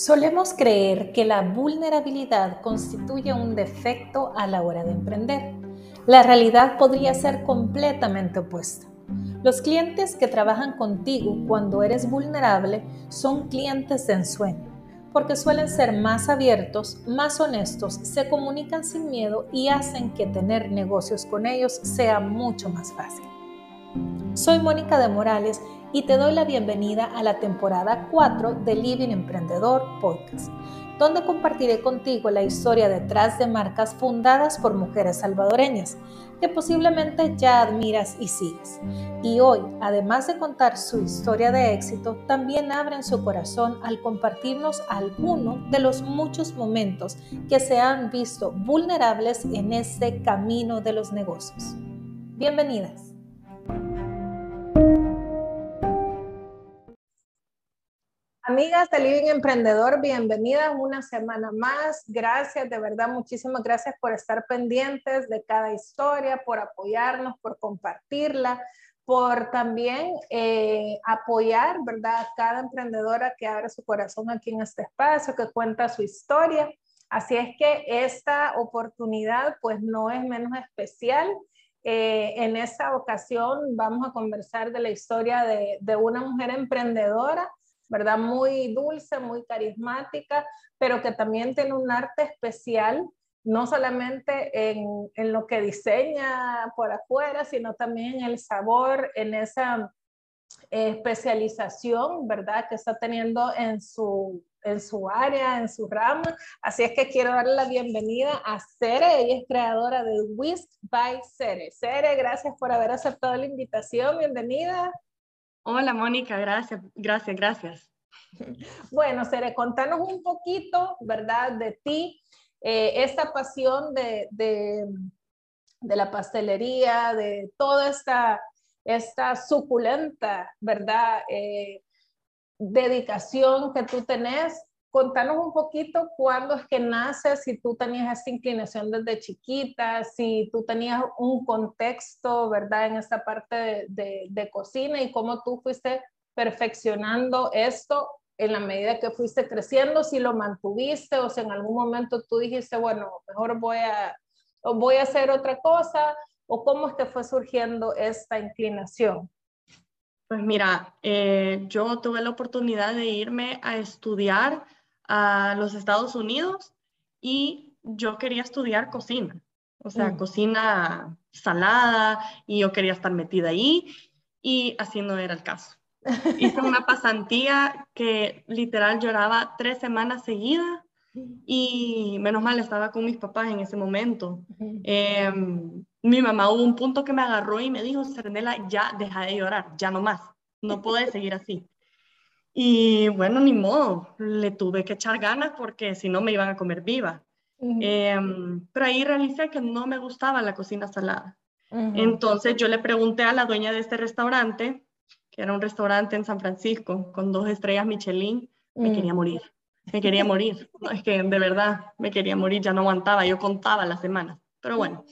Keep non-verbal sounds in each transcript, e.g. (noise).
Solemos creer que la vulnerabilidad constituye un defecto a la hora de emprender. La realidad podría ser completamente opuesta. Los clientes que trabajan contigo cuando eres vulnerable son clientes de ensueño, porque suelen ser más abiertos, más honestos, se comunican sin miedo y hacen que tener negocios con ellos sea mucho más fácil. Soy Mónica de Morales y te doy la bienvenida a la temporada 4 de Living Emprendedor Podcast, donde compartiré contigo la historia detrás de marcas fundadas por mujeres salvadoreñas que posiblemente ya admiras y sigues. Y hoy, además de contar su historia de éxito, también abren su corazón al compartirnos algunos de los muchos momentos que se han visto vulnerables en este camino de los negocios. Bienvenidas. Amigas de Living Emprendedor, bienvenidas una semana más. Gracias, de verdad, muchísimas gracias por estar pendientes de cada historia, por apoyarnos, por compartirla, por también eh, apoyar, ¿verdad? A cada emprendedora que abre su corazón aquí en este espacio, que cuenta su historia. Así es que esta oportunidad pues no es menos especial. Eh, en esta ocasión vamos a conversar de la historia de, de una mujer emprendedora ¿verdad? Muy dulce, muy carismática, pero que también tiene un arte especial, no solamente en, en lo que diseña por afuera, sino también en el sabor, en esa especialización, ¿verdad? Que está teniendo en su, en su área, en su rama. Así es que quiero darle la bienvenida a Cere, ella es creadora de Whisk by Cere. Cere, gracias por haber aceptado la invitación, bienvenida. Hola, Mónica, gracias, gracias, gracias. Bueno, Sere, contanos un poquito, ¿verdad?, de ti, eh, esta pasión de, de, la pastelería, de toda esta, esta suculenta, ¿verdad?, eh, dedicación que tú tenés contanos un poquito cuándo es que naces, si tú tenías esa inclinación desde chiquita, si tú tenías un contexto, ¿verdad? En esta parte de, de, cocina y cómo tú fuiste perfeccionando esto en la medida que fuiste creciendo, si lo mantuviste o si en algún momento tú dijiste, bueno, mejor voy a, voy a hacer otra cosa, o cómo que fue surgiendo esta inclinación. Pues mira, eh, yo tuve la oportunidad de irme a estudiar a los Estados Unidos y yo quería estudiar cocina, o sea, mm. cocina salada y yo quería estar metida ahí y así no era el caso. Hice (laughs) una pasantía que literal lloraba tres semanas seguidas y menos mal estaba con mis papás en ese momento. Em, mi mamá hubo un punto que me agarró y me dijo, Serenela, ya deja de llorar, ya no más, no puedes seguir así. Y bueno, ni modo, le tuve que echar ganas porque si no me iban a comer viva. Em, pero ahí realicé que no me gustaba la cocina salada. Entonces yo le pregunté a la dueña de este restaurante, que era un restaurante en San Francisco con dos estrellas Michelin, me quería morir. Me quería morir. es que de verdad me quería morir, ya no aguantaba, yo contaba las semanas. Pero bueno.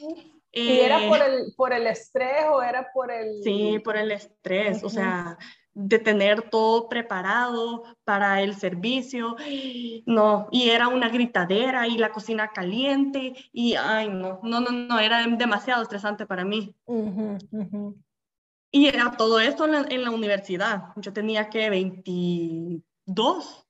¿Y era por eh, el, por el estrés o era por el...? Sí, por el estrés. O sea, de tener todo preparado para el servicio. (gasps) No, y era una gritadera y la cocina caliente y, ay, no, no, no, no, era demasiado estresante para mí. Y era todo esto en la, universidad. Yo tenía que 22,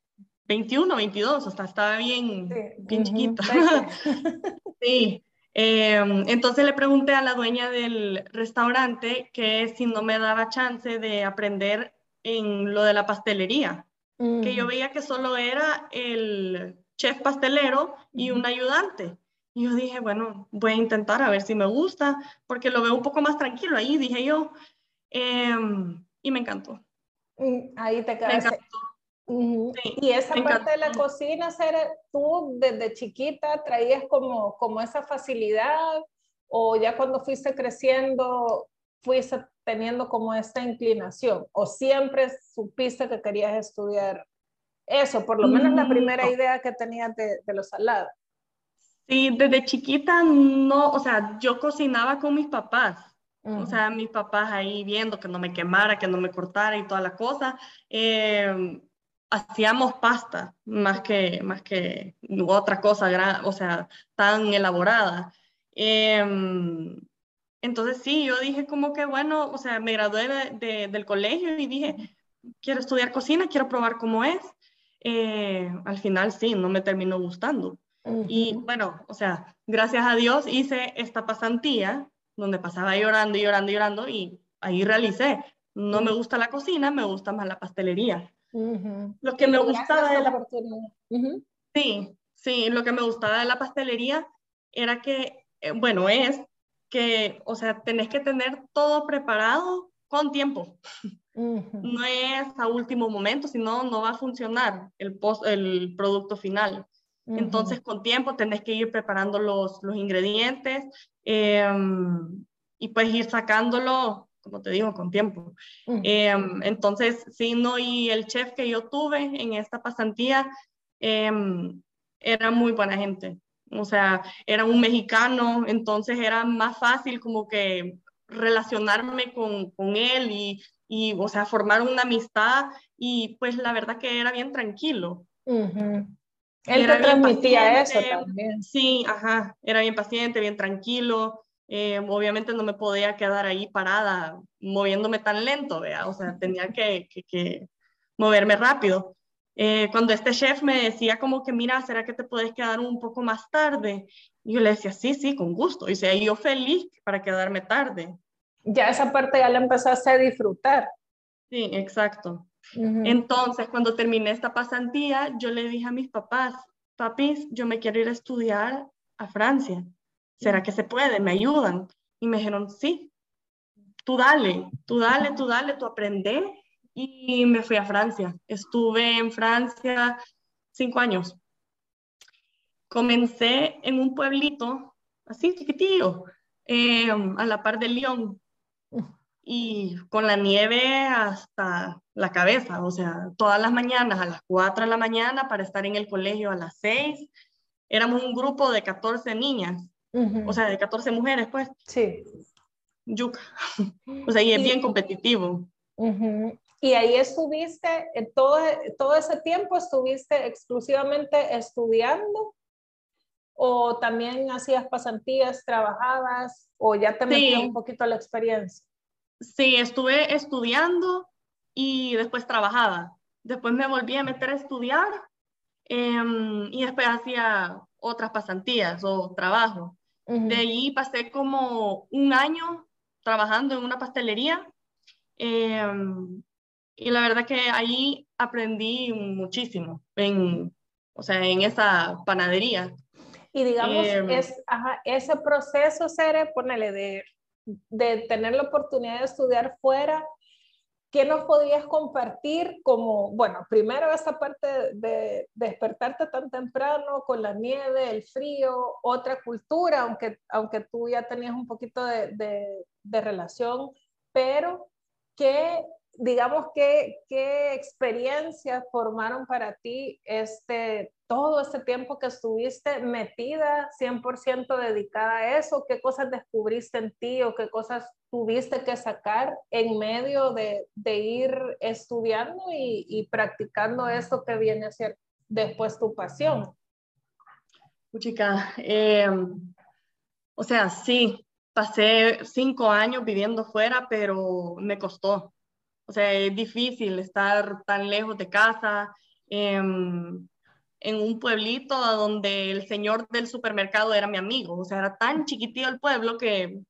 21, 22, hasta estaba bien, bien chiquita. (laughs) sí. Em, entonces le pregunté a la dueña del restaurante que si no me daba chance de aprender en lo de la pastelería, que yo mm. veía que solo era el chef pastelero y un ayudante. Y yo dije, bueno, voy a intentar a ver si me gusta, porque lo veo un poco más tranquilo ahí, dije yo. Em, y me encantó. Mm, ahí te quedaste. y esa parte de la cocina, tú desde chiquita traías como, como esa facilidad o ya cuando fuiste creciendo fuiste teniendo como esta inclinación o siempre supiste que querías estudiar eso, por lo menos la primera idea que tenías de, de los salados? Sí, desde chiquita no, o sea, yo cocinaba con mis papás. O sea, mis papás ahí viendo que no me quemara, que no me cortara y toda la cosa. Em, hacíamos pasta más que, más que otra cosa, o sea, tan elaborada. Em, entonces sí, yo dije como que bueno, o sea, me gradué del colegio y dije, quiero estudiar cocina, quiero probar cómo es. Eh, al final sí, no me terminó gustando. Y bueno, o sea, gracias a Dios hice esta pasantía donde pasaba llorando y llorando y llorando y ahí realicé. No me gusta la cocina, me gusta más la pastelería. Lo que me gustaba de la Sí, sí, lo que me gustaba de la pastelería era que, eh, bueno, es que, o sea, tenés que tener todo preparado con tiempo. No es a último momento, sino no va a funcionar el, post, el producto final. Entonces, con tiempo tenés que ir preparando los, los ingredientes em, y pues ir sacándolo, como te digo, con tiempo. Em, entonces, sí, no, y el chef que yo tuve en esta pasantía em, era muy buena gente. O sea, era un mexicano, entonces era más fácil como que relacionarme con, con él y, y, o sea, formar una amistad y pues la verdad que era bien tranquilo. Él te transmitía eso también. Sí, ajá, era bien paciente, bien tranquilo. Eh, obviamente no me podía quedar ahí parada moviéndome tan lento, ¿vea? o sea, tenía que, que, moverme rápido. Eh, cuando este chef me decía como que, mira, ¿será que te puedes quedar un poco más tarde? Y yo le decía, sí, sí, con gusto. Y sea, yo feliz para quedarme tarde. Ya esa parte ya la empezaste a disfrutar. Sí, exacto. Entonces, cuando terminé esta pasantía, yo le dije a mis papás, papis, yo me quiero ir a estudiar a Francia. ¿Será que se puede? ¿Me ayudan? Y me dijeron, sí, tú dale, tú dale, tú dale, tú aprende. Y me fui a Francia. Estuve en Francia cinco años. Comencé en un pueblito, así chiquitillo, eh, a la par de Lyon y con la nieve hasta la cabeza, o sea, todas las mañanas a las 4 de la mañana para estar en el colegio a las 6. Éramos un grupo de 14 niñas, o sea, de 14 mujeres, pues. Sí. Yuca. (laughs) O sea, y es bien competitivo. Y ahí estuviste, eh, todo, todo ese tiempo estuviste exclusivamente estudiando o también hacías pasantías, trabajabas o ya te metías un poquito a la experiencia? Sí, estuve estudiando y después trabajaba. Después me volví a meter a estudiar em, y después hacía otras pasantías o trabajo. De ahí pasé como un año trabajando en una pastelería em, y la verdad que ahí aprendí muchísimo en, o sea, en esa panadería. Y digamos, em, es, ese proceso, Sere, ponele de de tener la oportunidad de estudiar fuera, ¿qué nos podías compartir como, bueno, primero esta parte de, despertarte tan temprano con la nieve, el frío, otra cultura, aunque, aunque tú ya tenías un poquito de, de, de relación, pero ¿qué digamos, ¿qué, ¿qué experiencias formaron para ti este, todo este tiempo que estuviste metida 100% dedicada a eso? ¿Qué cosas descubriste en ti o qué cosas tuviste que sacar en medio de, de ir estudiando y, y, practicando esto que viene a ser después tu pasión? Chica, em, o sea, sí, pasé cinco años viviendo fuera, pero me costó o sea, es difícil estar tan lejos de casa, em, en un pueblito donde el señor del supermercado era mi amigo. O sea, era tan chiquitito el pueblo que,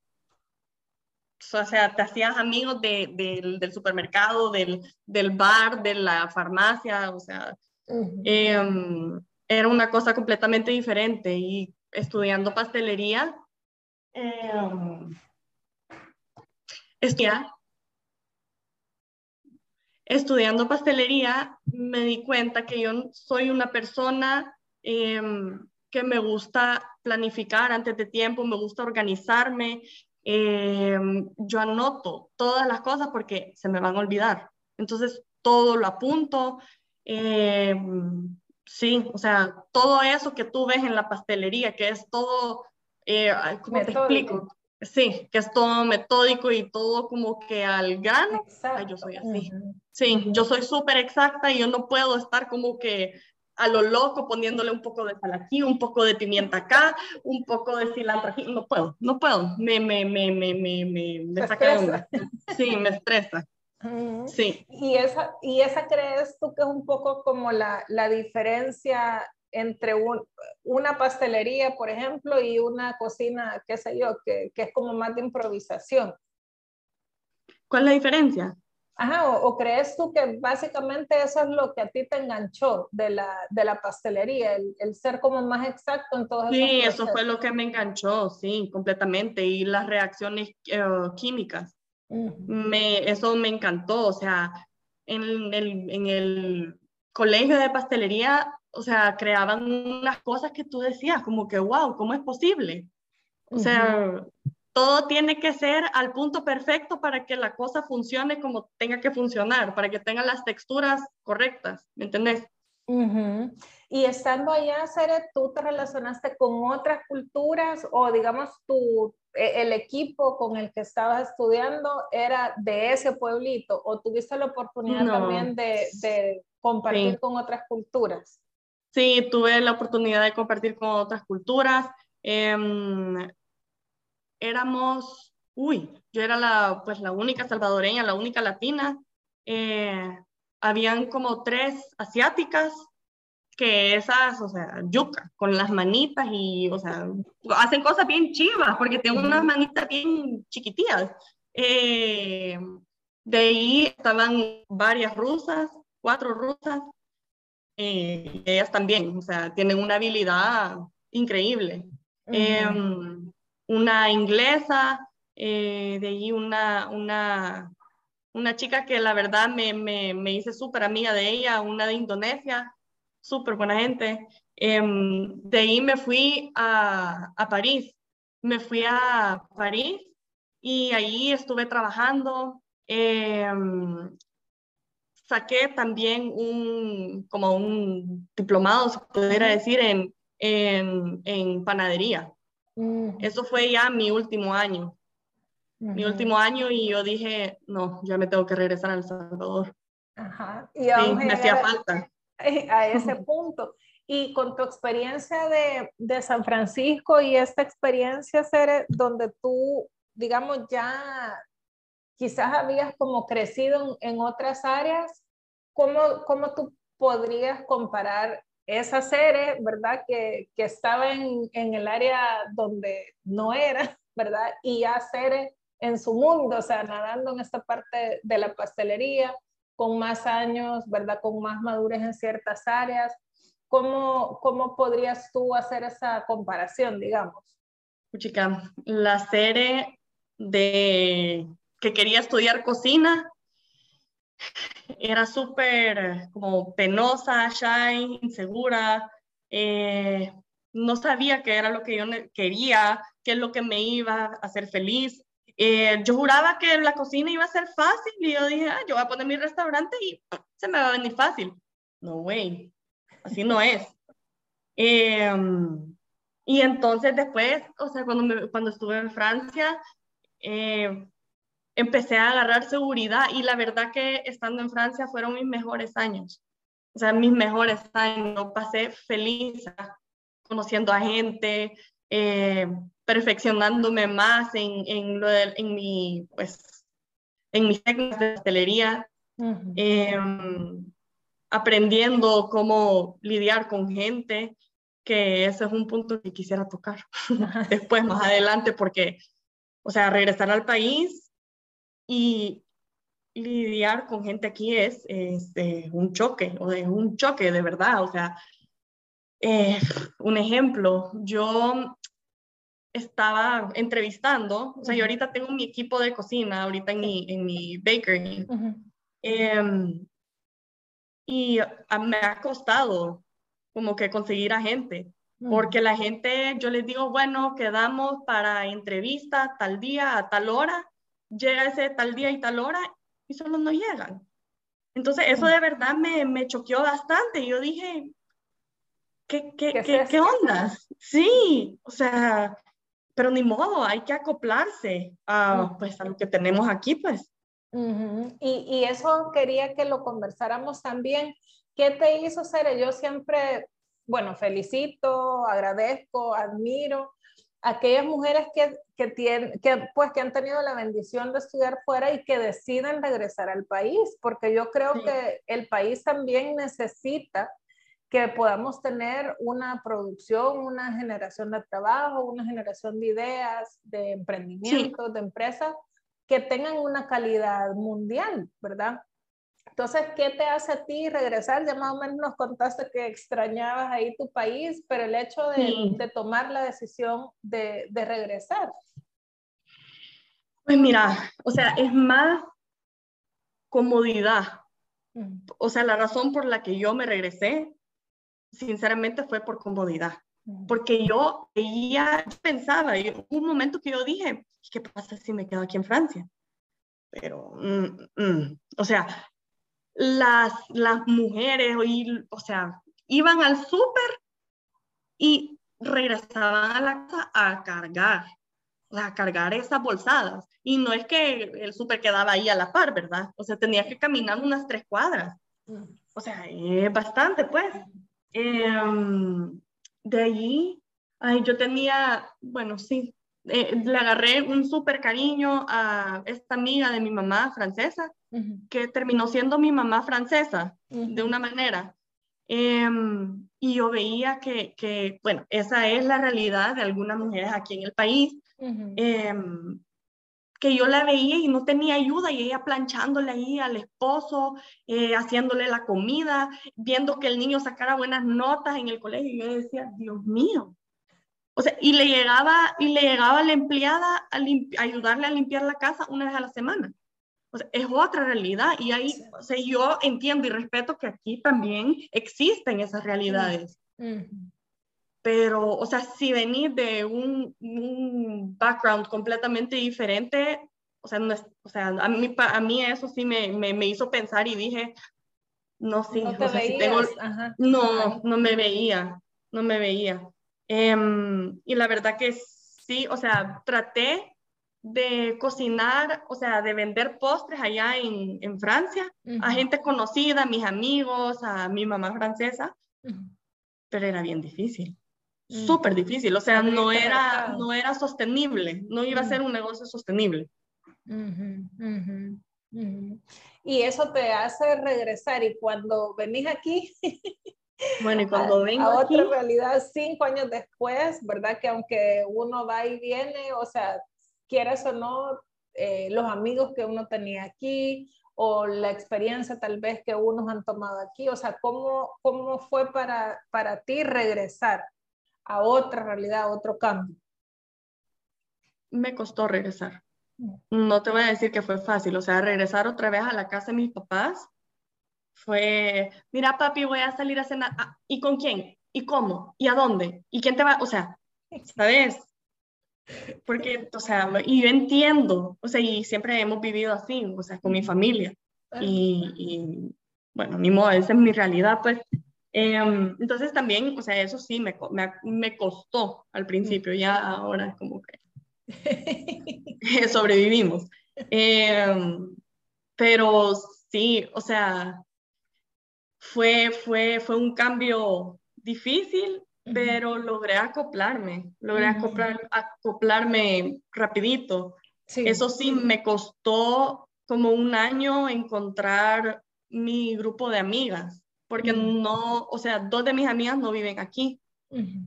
o sea, te hacías amigos del supermercado, del, bar, de la farmacia, o sea, em, era una cosa completamente diferente. Y estudiando pastelería, eh, estudiando pastelería me di cuenta que yo soy una persona em, que me gusta planificar antes de tiempo, me gusta organizarme. Em, yo anoto todas las cosas porque se me van a olvidar. Entonces, todo lo apunto. Em, sí, o sea, todo eso que tú ves en la pastelería, que es todo, eh, ¿cómo te explico? Sí, que es todo metódico y todo como que al grano. yo soy así. Sí, yo soy súper exacta y yo no puedo estar como que a lo loco poniéndole un poco de sal aquí, un poco de pimienta acá, un poco de cilantro aquí. No puedo, no puedo. Me, me, me, me, me, me, saca Sí, me estresa. Sí. ¿Y esa, ¿Y esa crees tú que es un poco como la, la diferencia entre una pastelería, por ejemplo, y una cocina, qué sé yo, que, que, es como más de improvisación. ¿Cuál es la diferencia? Ajá, o, crees tú que básicamente eso es lo que a ti te enganchó de la, de la pastelería, el, el, ser como más exacto en todo Sí, eso fue lo que me enganchó, sí, completamente, y las reacciones eh, químicas. me, eso me encantó, o sea, en el, en el colegio de pastelería o sea, creaban unas cosas que tú decías, como que, wow, ¿cómo es posible? O sea, todo tiene que ser al punto perfecto para que la cosa funcione como tenga que funcionar, para que tenga las texturas correctas, ¿me entendés? Y estando allá, Sere, ¿tú te relacionaste con otras culturas o digamos tu, e, el equipo con el que estabas estudiando era de ese pueblito o tuviste la oportunidad también de, de compartir con otras culturas? Sí, tuve la oportunidad de compartir con otras culturas. Em, éramos, uy, yo era la, pues, la única salvadoreña, la única latina. Eh, habían como tres asiáticas que esas, o sea, yuca, con las manitas y, o sea, hacen cosas bien chivas porque tienen unas manitas bien chiquitillas. Eh, de ahí estaban varias rusas, cuatro rusas, eh, ellas también, o sea, tienen una habilidad increíble. Em, una inglesa, eh, de ahí una, una, una chica que la verdad me, me, me hice súper amiga de ella, una de Indonesia, súper buena gente. Em, de ahí me fui a, a París, me fui a París y ahí estuve trabajando. Eh, saqué también un, como un diplomado, se pudiera decir, en, en, en panadería. Eso fue ya mi último año. Mi último año y yo dije, no, ya me tengo que regresar a El Salvador. Ajá. Y sí, me hacía falta. (laughs) A ese (laughs) punto. Y con tu experiencia de, de San Francisco y esta experiencia, Cere, donde tú, digamos, ya quizás habías como crecido en, otras áreas, ¿cómo, ¿cómo, tú podrías comparar esa serie, verdad, que, que estaba en, en, el área donde no era, (laughs) verdad, y ya Cere en su mundo, o sea, nadando en esta parte de la pastelería, con más años, verdad, con más madurez en ciertas áreas? ¿Cómo, cómo podrías tú hacer esa comparación, digamos? Chica, la serie de que quería estudiar cocina. Era súper como penosa, shy, insegura. Eh, no sabía qué era lo que yo quería, qué es lo que me iba a hacer feliz. Eh, yo juraba que la cocina iba a ser fácil y yo dije, ah, yo voy a poner mi restaurante y se me va a venir fácil. No, güey, así no es. Em, y entonces después, o sea, cuando, cuando estuve en Francia, eh, empecé a agarrar seguridad y la verdad que estando en Francia fueron mis mejores años. O sea, mis mejores años. Pasé feliz conociendo a gente, eh, perfeccionándome más en, en, lo en mi, pues, en mis técnicas de pastelería, em, aprendiendo cómo lidiar con gente, que ese es un punto que quisiera tocar (laughs) después, más adelante, porque, o sea, regresar al país y lidiar con gente aquí es, este, un choque, o es un choque de verdad. O sea, eh, un ejemplo, yo estaba entrevistando, o sea, yo ahorita tengo mi equipo de cocina, ahorita en mi, en mi bakery, em, y me ha costado como que conseguir a gente, porque la gente, yo les digo, bueno, quedamos para entrevista tal día, a tal hora, llega ese tal día y tal hora y solo no llegan. Entonces, eso de verdad me, me choqueó bastante. Yo dije, ¿qué, qué, ¿Qué, ¿qué, onda? Sí, o sea, pero ni modo, hay que acoplarse a, pues, a lo que tenemos aquí, pues. y, y, eso quería que lo conversáramos también. ¿Qué te hizo ser? Yo siempre, bueno, felicito, agradezco, admiro aquellas mujeres que, que, tienen, que, pues, que han tenido la bendición de estudiar fuera y que deciden regresar al país, porque yo creo que el país también necesita que podamos tener una producción, una generación de trabajo, una generación de ideas, de emprendimientos, de empresas que tengan una calidad mundial, ¿verdad? Entonces, ¿qué te hace a ti regresar? Ya más o menos nos contaste que extrañabas ahí tu país, pero el hecho de, tomar la decisión de, de regresar. Pues mira, o sea, es más comodidad. O sea, la razón por la que yo me regresé sinceramente fue por comodidad, porque yo veía, pensaba, y un momento que yo dije, ¿qué pasa si me quedo aquí en Francia? Pero, mm, mm, o sea, las, las mujeres, o sea, iban al súper y regresaban a la casa a cargar, a cargar esas bolsadas. Y no es que el súper quedaba ahí a la par, ¿verdad? O sea, tenía que caminar unas tres cuadras. O sea, es bastante, pues. Em, de allí, ay, yo tenía, bueno, sí, eh, le agarré un súper cariño a esta amiga de mi mamá francesa, que terminó siendo mi mamá francesa, de una manera. Em, y yo veía que, que, bueno, esa es la realidad de algunas mujeres aquí en el país que yo la veía y no tenía ayuda y ella planchándole ahí al esposo, eh, haciéndole la comida, viendo que el niño sacara buenas notas en el colegio. Y yo decía, Dios mío. O sea, y le llegaba, y le llegaba la empleada a, ayudarle a limpiar la casa una vez a la semana. O sea, es otra realidad y ahí, o sea, yo entiendo y respeto que aquí también existen esas realidades. Pero, o sea, si venís de un, un background completamente diferente, o sea, no es, o sea a, mí, a mí eso sí me, me, me hizo pensar y dije, no, sí, no, o sea, si tengo, no, no me veía, no me veía. Um, y la verdad que sí, o sea, traté de cocinar, o sea, de vender postres allá en, en Francia, a gente conocida, a mis amigos, a mi mamá francesa, pero era bien difícil. Súper difícil, o sea, no era, no era sostenible, no iba a ser un negocio sostenible. Y eso te hace regresar y cuando venís aquí, (laughs) bueno, y cuando vengo a otra realidad cinco años después, ¿verdad? Que aunque uno va y viene, o sea, quieras o no, eh, los amigos que uno tenía aquí o la experiencia tal vez que unos han tomado aquí, o sea, ¿cómo, cómo fue para, para ti regresar? a otra realidad, a otro cambio? Me costó regresar. Mm. No te voy a decir que fue fácil, o sea, regresar otra vez a la casa de mis papás fue, mira papi, voy a salir a cenar. Ah, ¿Y con quién? ¿Y cómo? ¿Y a dónde? ¿Y quién te va? O sea, (laughs) ¿sabes? Porque, o sea, y yo entiendo, o sea, y siempre hemos vivido así, o sea, con mi familia. Y, y bueno, ni modo, esa es mi realidad, pues. Em, entonces también, o sea, eso sí me, me, me costó al principio, ya ahora como que (laughs) (laughs) sobrevivimos. Em, pero sí, o sea, fue, fue, fue un cambio difícil, pero logré acoplarme, logré acoplar, acoplarme rapidito. Eso sí, me costó como un año encontrar mi grupo de amigas porque no, o sea, dos de mis amigas no viven aquí.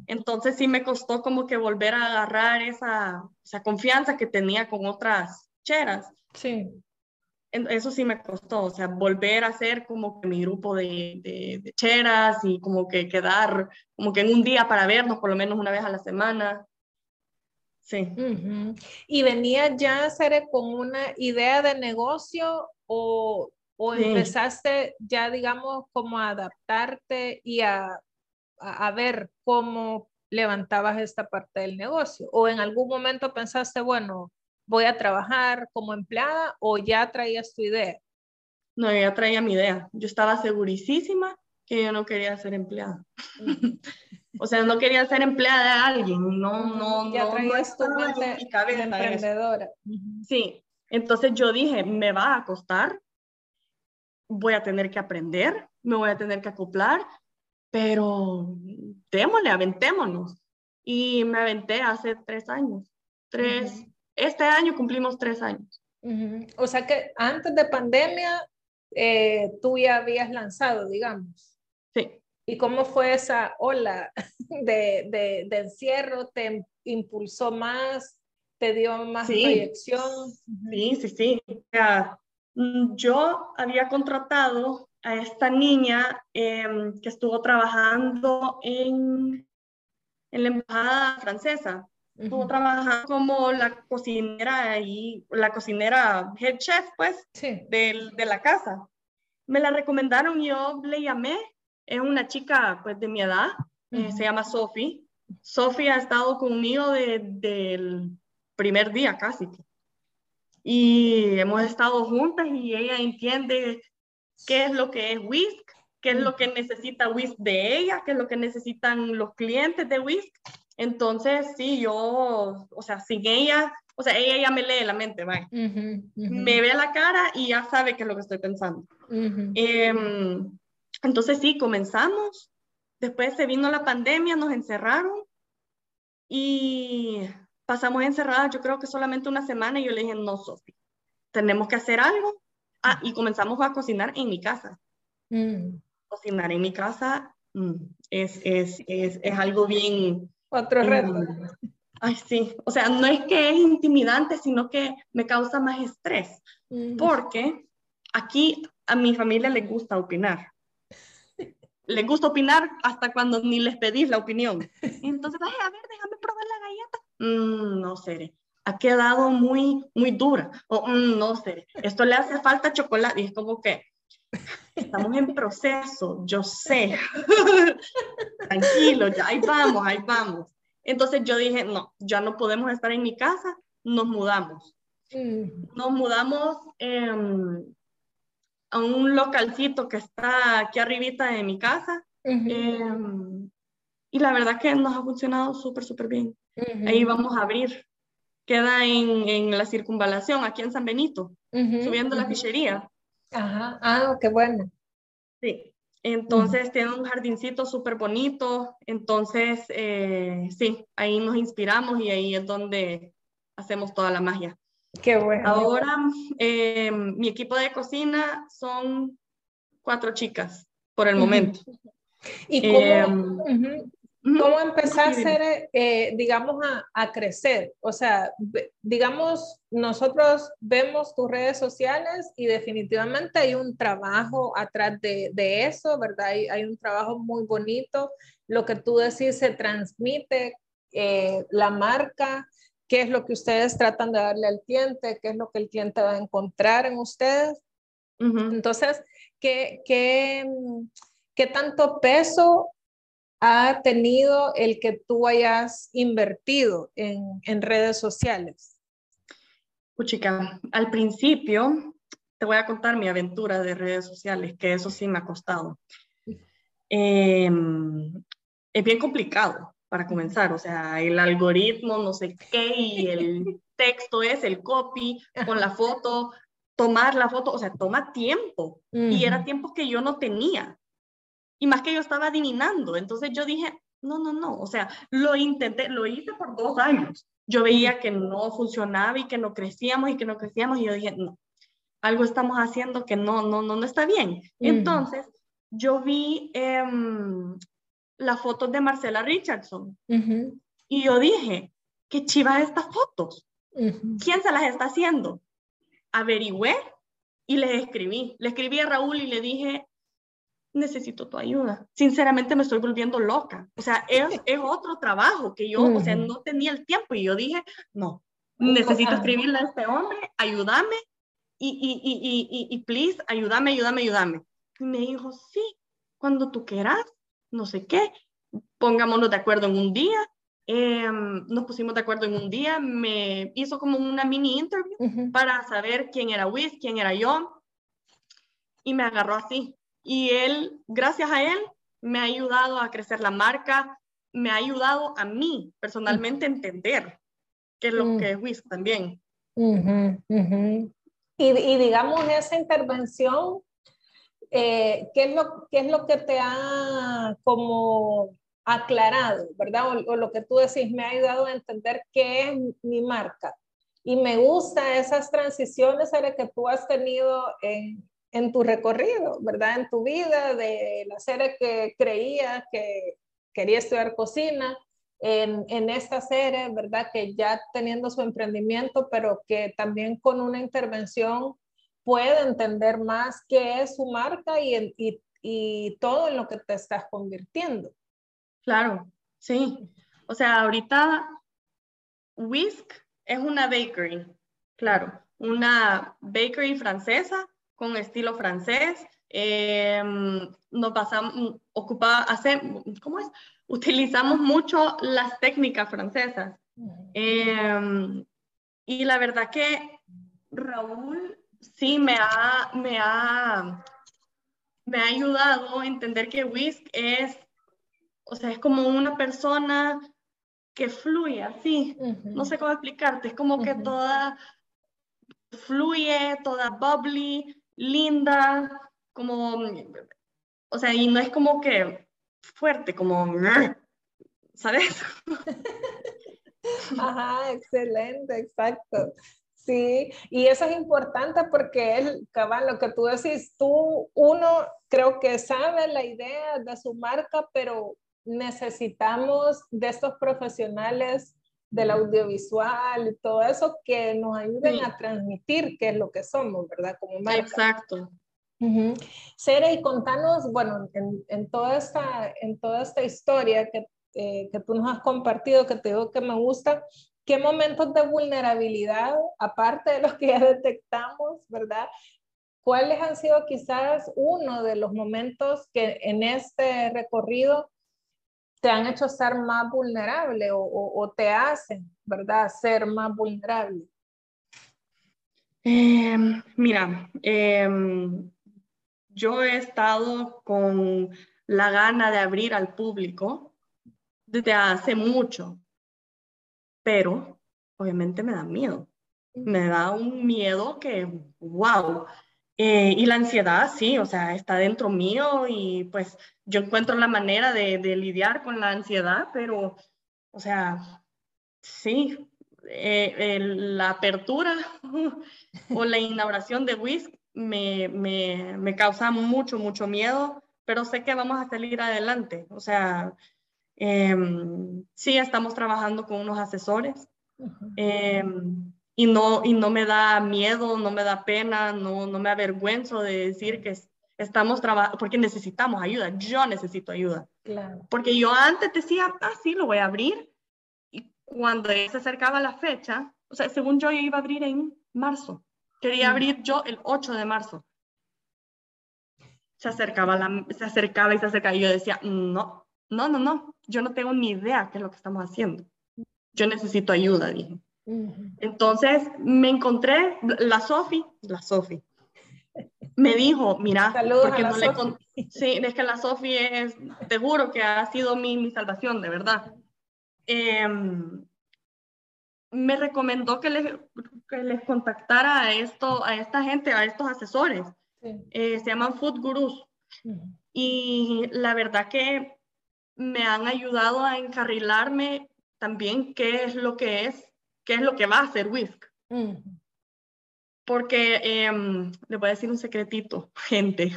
Entonces sí me costó como que volver a agarrar esa, esa confianza que tenía con otras cheras. Sí. Eso sí me costó, o sea, volver a ser como que mi grupo de, de, cheras y como que quedar como que en un día para vernos por lo menos una vez a la semana. Sí. ¿Y venía ya a ser con una idea de negocio o ¿O empezaste ya, digamos, como a adaptarte y a, a, ver cómo levantabas esta parte del negocio? ¿O en algún momento pensaste, bueno, voy a trabajar como empleada o ya traías tu idea? No, ya traía mi idea. Yo estaba segurísima que yo no quería ser empleada. O sea, no quería ser empleada de alguien, no, no, ya no, traías tu mente emprendedora. Sí, entonces yo dije, me va a costar, voy a tener que aprender, me voy a tener que acoplar, pero démosle, aventémonos. Y me aventé hace tres años, tres, este año cumplimos tres años. O sea que antes de pandemia, eh, tú ya habías lanzado, digamos. Sí. ¿Y cómo fue esa ola (laughs) de, de, de encierro? ¿Te impulsó más? ¿Te dio más proyección? Sí, sí, sí. Mm, yo había contratado a esta niña em, que estuvo trabajando en, en la embajada francesa. Estuvo trabajando como la cocinera y la cocinera head chef, pues, de, de la casa. Me la recomendaron, yo le llamé es una chica pues de mi edad, eh, se llama Sophie. Sophie ha estado conmigo desde el primer día casi. Y hemos estado juntas y ella entiende qué es lo que es Whisk, qué es lo que necesita Whisk de ella, qué es lo que necesitan los clientes de Whisk. Entonces, sí, yo, o sea, sin ella, o sea, ella ya me lee la mente, ¿vale? Me ve la cara y ya sabe qué es lo que estoy pensando. Entonces sí, comenzamos. Después se vino la pandemia, nos encerraron y pasamos encerradas, yo creo que solamente una semana y yo le dije, no, Sofi, tenemos que hacer algo. Ah, y comenzamos a cocinar en mi casa. Mm. Cocinar en mi casa mm, es, es, es, es, algo bien... Otro reto. ay, sí. O sea, no es que es intimidante, sino que me causa más estrés. Mm. Porque aquí a mi familia le gusta opinar les gusta opinar hasta cuando ni les pedís la opinión. Entonces, Ay, a ver, déjame probar la galleta. Mm, no sé, ha quedado muy, muy dura. O mm, no sé, esto le hace falta chocolate. Y es como que estamos en proceso, yo sé. (laughs) Tranquilo, ya ahí vamos, ahí vamos. Entonces yo dije, no, ya no podemos estar en mi casa, nos mudamos. Mm. Nos mudamos a un localcito que está aquí arribita de mi casa. Em, y la verdad que nos ha funcionado súper, súper bien. Ahí vamos a abrir. Queda en, en, la circunvalación, aquí en San Benito, subiendo la fichería. Ajá, ah, qué bueno. Sí, entonces tiene un jardincito súper bonito. Entonces, eh, sí, ahí nos inspiramos y ahí es donde hacemos toda la magia. Qué bueno. Ahora, eh, mi equipo de cocina son cuatro chicas por el momento. ¿Y cómo, eh, ¿cómo empezar a eh, digamos, a, crecer? O sea, digamos, nosotros vemos tus redes sociales y definitivamente hay un trabajo atrás de, de eso, ¿verdad? Hay, hay, un trabajo muy bonito. Lo que tú decís se transmite, la marca qué es lo que ustedes tratan de darle al cliente, qué es lo que el cliente va a encontrar en ustedes. Entonces, ¿qué, ¿qué, qué, tanto peso ha tenido el que tú hayas invertido en, en redes sociales? Puchica, al principio te voy a contar mi aventura de redes sociales, que eso sí me ha costado. Em, es bien complicado para comenzar, o sea, el algoritmo, no sé qué, y el (laughs) texto es el copy con la foto, tomar la foto, o sea, toma tiempo, y era tiempo que yo no tenía, y más que yo estaba adivinando, entonces yo dije, no, no, no, o sea, lo intenté, lo hice por dos años, yo veía que no funcionaba y que no crecíamos y que no crecíamos, y yo dije, no, algo estamos haciendo que no, no, no, no está bien. Entonces, yo vi eh, las fotos de Marcela Richardson. Y yo dije, qué chivas estas fotos. ¿Quién se las está haciendo? Averigüé y les escribí. Le escribí a Raúl y le dije, necesito tu ayuda. Sinceramente me estoy volviendo loca. O sea, es, (laughs) es otro trabajo que yo, o sea, no tenía el tiempo y yo dije, no, necesito escribirle a este hombre, ayúdame y, y, y, y, y please, ayúdame, ayúdame, ayúdame. Y me dijo, sí, cuando tú quieras no sé qué, pongámonos de acuerdo en un día. Em, nos pusimos de acuerdo en un día, me hizo como una mini interview para saber quién era Wiz, quién era yo, y me agarró así. Y él, gracias a él, me ha ayudado a crecer la marca. me ha ayudado a mí personalmente a entender qué es lo mm. que es WISC también. Y, y, digamos, esa intervención, eh, ¿qué, es lo, ¿qué es lo que te ha como aclarado, verdad? O, lo que tú decís, me ha ayudado a entender qué es mi marca. Y me gusta esas transiciones que tú has tenido en, en tu recorrido, ¿verdad? En tu vida, de la serie que creía que quería estudiar cocina, en, en, esta serie, ¿verdad? Que ya teniendo su emprendimiento, pero que también con una intervención puede entender más qué es su marca y, y, y todo en lo que te estás convirtiendo. Claro, sí. O sea, ahorita Whisk es una bakery, claro, una bakery francesa con estilo francés. Eh, nos pasamos, ocupa, hace, ¿cómo es? Utilizamos mucho las técnicas francesas. Eh, y la verdad que Raúl sí me ha, me ha, me ha ayudado a entender que Whisk es o sea, es como una persona que fluye así, no sé cómo explicarte, es como que toda fluye, toda bubbly, linda, como, o sea, y no es como que fuerte, como, ¿sabes? (laughs) Ajá, excelente, exacto. Sí, y eso es importante porque es, cabal, lo que tú decís, tú, uno creo que sabe la idea de su marca, pero necesitamos de estos profesionales del audiovisual y todo eso que nos ayuden a transmitir qué es lo que somos, ¿verdad? Como marca. Exacto. Uh Sere, y contanos, bueno, en, en, toda esta, en toda esta historia que, eh, que tú nos has compartido, que te digo que me gusta, ¿qué momentos de vulnerabilidad, aparte de los que ya detectamos, ¿verdad? ¿Cuáles han sido quizás uno de los momentos que en este recorrido te han hecho ser más vulnerable o, te hacen, ¿verdad?, ser más vulnerable. Em, mira, em, yo he estado con la gana de abrir al público desde hace mucho, pero obviamente me da miedo. Me da un miedo que, wow, eh, y la ansiedad, sí, o sea, está dentro mío y pues yo encuentro la manera de, lidiar con la ansiedad, pero, o sea, sí, eh, la apertura (laughs) o la inauguración de WISC me, me, me, causa mucho, mucho miedo, pero sé que vamos a salir adelante. O sea, em, sí, estamos trabajando con unos asesores y no, y no me da miedo, no me da pena, no, no me avergüenzo de decir que estamos trabajando, porque necesitamos ayuda, yo necesito ayuda. Claro. Porque yo antes decía, ah, sí, lo voy a abrir, y cuando se acercaba la fecha, o sea, según yo, yo iba a abrir en marzo, quería abrir yo el 8 de marzo. Se acercaba, la, se acercaba y se acercaba, y yo decía, no, no, no, no, yo no tengo ni idea qué es lo que estamos haciendo. Yo necesito ayuda, dije. Entonces me encontré, la Sofi, la Sofi, me dijo, mira, porque no le sí, es que la Sofi es, te juro que ha sido mi, mi salvación, de verdad. Em, me recomendó que les, que les contactara a, esto, a esta gente, a estos asesores. Eh, se llaman Food Gurus. Y la verdad que me han ayudado a encarrilarme también qué es lo que es qué es lo que va a hacer Whisk. Porque em, le voy a decir un secretito, (laughs) gente.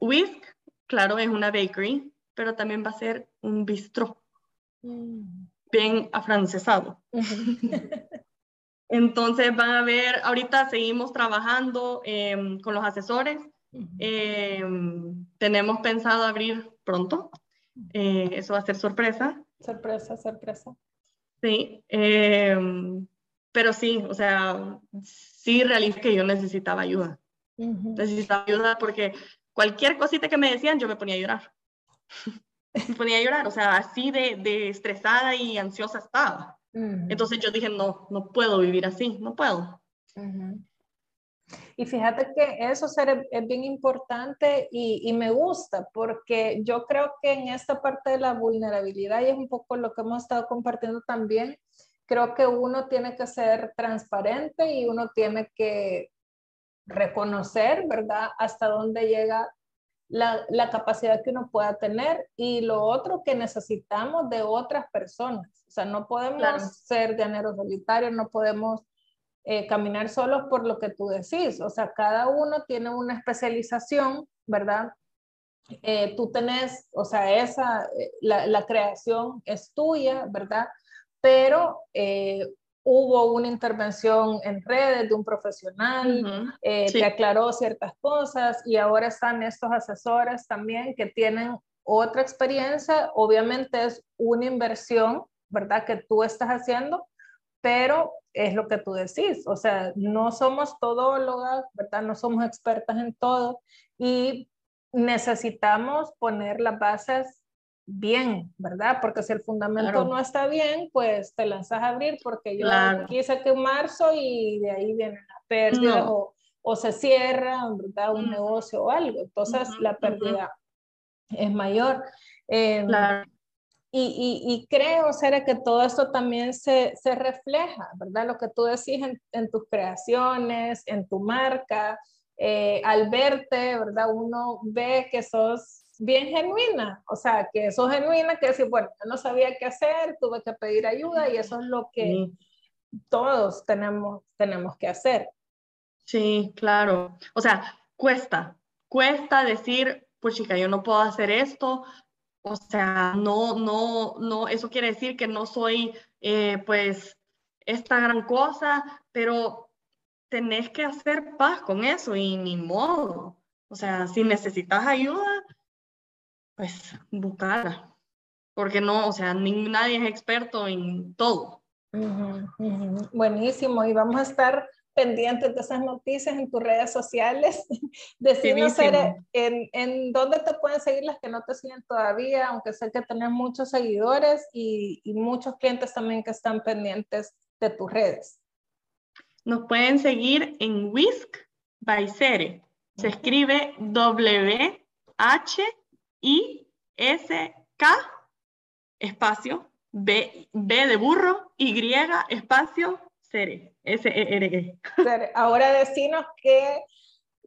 Whisk, claro, es una bakery, pero también va a ser un bistro. Mm. Bien afrancesado. (laughs) Entonces van a ver, ahorita seguimos trabajando em, con los asesores. Em, tenemos pensado abrir pronto. Eh, eso va a ser sorpresa. Sorpresa, sorpresa. Sí, em, pero sí, o sea, sí realicé que yo necesitaba ayuda. Necesitaba ayuda porque cualquier cosita que me decían, yo me ponía a llorar. (laughs) me ponía a llorar, o sea, así de, de estresada y ansiosa estaba. Entonces yo dije, no, no puedo vivir así, no puedo. Y fíjate que eso es bien importante y, y, me gusta porque yo creo que en esta parte de la vulnerabilidad, y es un poco lo que hemos estado compartiendo también, creo que uno tiene que ser transparente y uno tiene que reconocer, ¿verdad?, hasta dónde llega la, la, capacidad que uno pueda tener y lo otro que necesitamos de otras personas. O sea, no podemos ser llaneros solitarios, no podemos eh, caminar solos por lo que tú decís. O sea, cada uno tiene una especialización, ¿verdad? Eh, tú tenés, o sea, esa, eh, la, la, creación es tuya, ¿verdad? Pero hubo una intervención en redes de un profesional que aclaró ciertas cosas y ahora están estos asesores también que tienen otra experiencia. Obviamente es una inversión, ¿verdad? Que tú estás haciendo, pero es lo que tú decís, o sea, no somos todólogas, ¿verdad? No somos expertas en todo y necesitamos poner las bases bien, ¿verdad? Porque si el fundamento no está bien, pues te lanzas a abrir porque yo quise que marzo y de ahí viene la pérdida o, o, se cierra, ¿verdad? Un negocio o algo. Entonces la pérdida es mayor. Eh, y, y, creo, Sara, que todo esto también se, se, refleja, ¿verdad? Lo que tú decís en, en tus creaciones, en tu marca, eh, al verte, ¿verdad? Uno ve que sos bien genuina, o sea, que sos genuina, que decir, bueno, yo no sabía qué hacer, tuve que pedir ayuda y eso es lo que todos tenemos, tenemos que hacer. Sí, claro. O sea, cuesta, cuesta decir, pues chica, yo no puedo hacer esto, o sea, no, no, no, eso quiere decir que no soy, eh, pues, esta gran cosa, pero tenés que hacer paz con eso y ni modo. O sea, si necesitas ayuda, pues buscarla. Porque no, o sea, ni, nadie es experto en todo. Buenísimo. Y vamos a estar pendientes de esas noticias en tus redes sociales. (laughs) Decinos en, en dónde te pueden seguir las que no te siguen todavía, aunque sé que tenés muchos seguidores y, y muchos clientes también que están pendientes de tus redes. Nos pueden seguir en Whisk by Cere. Se escribe W H I S K espacio B, B de burro Y espacio Cere. S-E-R-E. Ahora decinos que,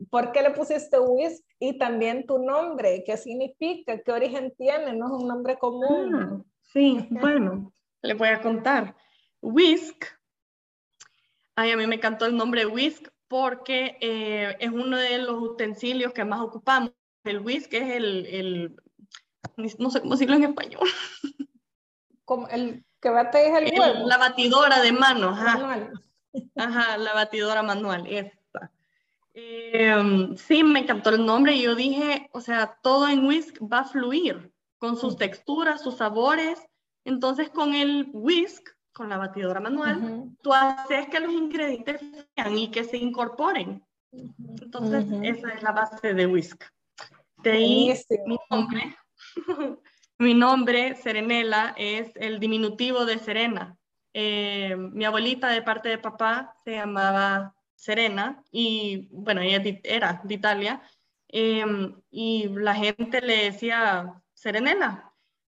por qué le pusiste Whisk y también tu nombre, qué significa, qué origen tiene, no es un nombre común. Ah, sí, bueno, le voy a contar. Whisk, ay, a mí me encantó el nombre Whisk porque eh, es uno de los utensilios que más ocupamos. El whisk es el, el no sé cómo decirlo en español. Como el que bate es el, huevo. La batidora de manos. Ajá, la batidora manual, esta. Em, sí, me encantó el nombre y yo dije, o sea, todo en whisk va a fluir con sus texturas, sus sabores. Entonces, con el whisk, con la batidora manual, tú haces que los ingredientes sean y que se incorporen. Entonces, esa es la base de whisk. De ahí, mi nombre, (laughs) mi nombre, Serenela, es el diminutivo de Serena. Eh, mi abuelita de parte de papá se llamaba Serena y bueno, ella era de Italia em, y la gente le decía Serenela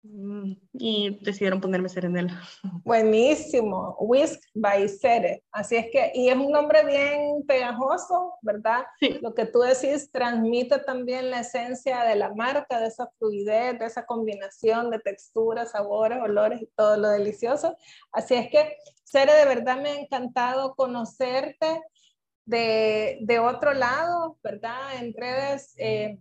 y decidieron ponerme Serenela. (laughs) Buenísimo, Whisk by Sere. Así es que, y es un nombre bien pegajoso, ¿verdad? Sí. Lo que tú decís transmite también la esencia de la marca, de esa fluidez, de esa combinación de texturas, sabores, olores y todo lo delicioso. Así es que, Sere, de verdad me ha encantado conocerte de, de otro lado, ¿verdad? En redes, eh,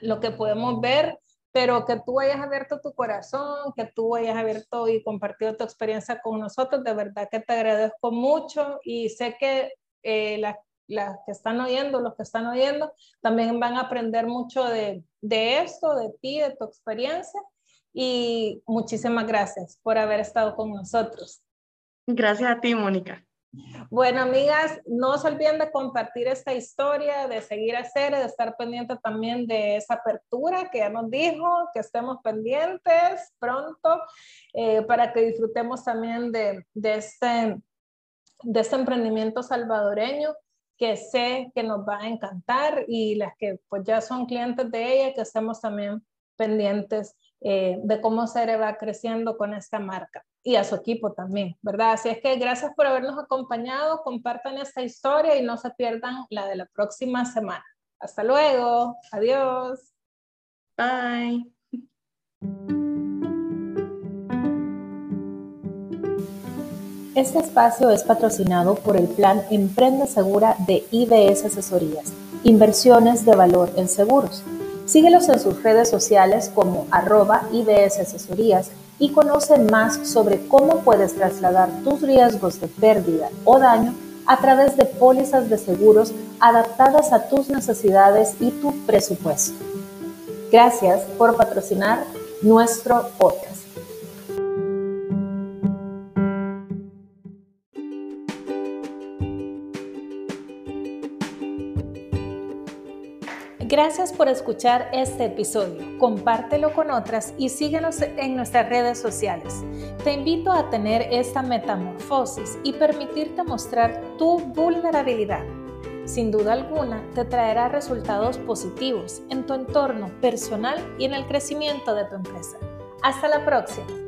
lo que podemos ver pero que tú hayas abierto tu corazón, que tú hayas abierto y compartido tu experiencia con nosotros, de verdad que te agradezco mucho y sé que eh, las, que están oyendo, los que están oyendo, también van a aprender mucho de, de esto, de ti, de tu experiencia y muchísimas gracias por haber estado con nosotros. Gracias a ti, Mónica. Bueno, amigas, no se olviden de compartir esta historia, de seguir a Cere, de estar pendiente también de esa apertura que ya nos dijo, que estemos pendientes pronto eh, para que disfrutemos también este, de este emprendimiento salvadoreño que sé que nos va a encantar y las que pues ya son clientes de ella, que estemos también pendientes eh, de cómo Cere va creciendo con esta marca y a su equipo también, ¿verdad? Así es que gracias por habernos acompañado, compartan esta historia y no se pierdan la de la próxima semana. Hasta luego, adiós. Bye. Este espacio es patrocinado por el plan Emprende Segura de IBS Asesorías, Inversiones de Valor en Seguros. Síguelos en sus redes sociales como arroba IBS Asesorías y conoce más sobre cómo puedes trasladar tus riesgos de pérdida o daño a través de pólizas de seguros adaptadas a tus necesidades y tu presupuesto. Gracias por patrocinar nuestro podcast. Gracias por escuchar este episodio. Compártelo con otras y síguenos en nuestras redes sociales. Te invito a tener esta metamorfosis y permitirte mostrar tu vulnerabilidad. Sin duda alguna, te traerá resultados positivos en tu entorno personal y en el crecimiento de tu empresa. Hasta la próxima.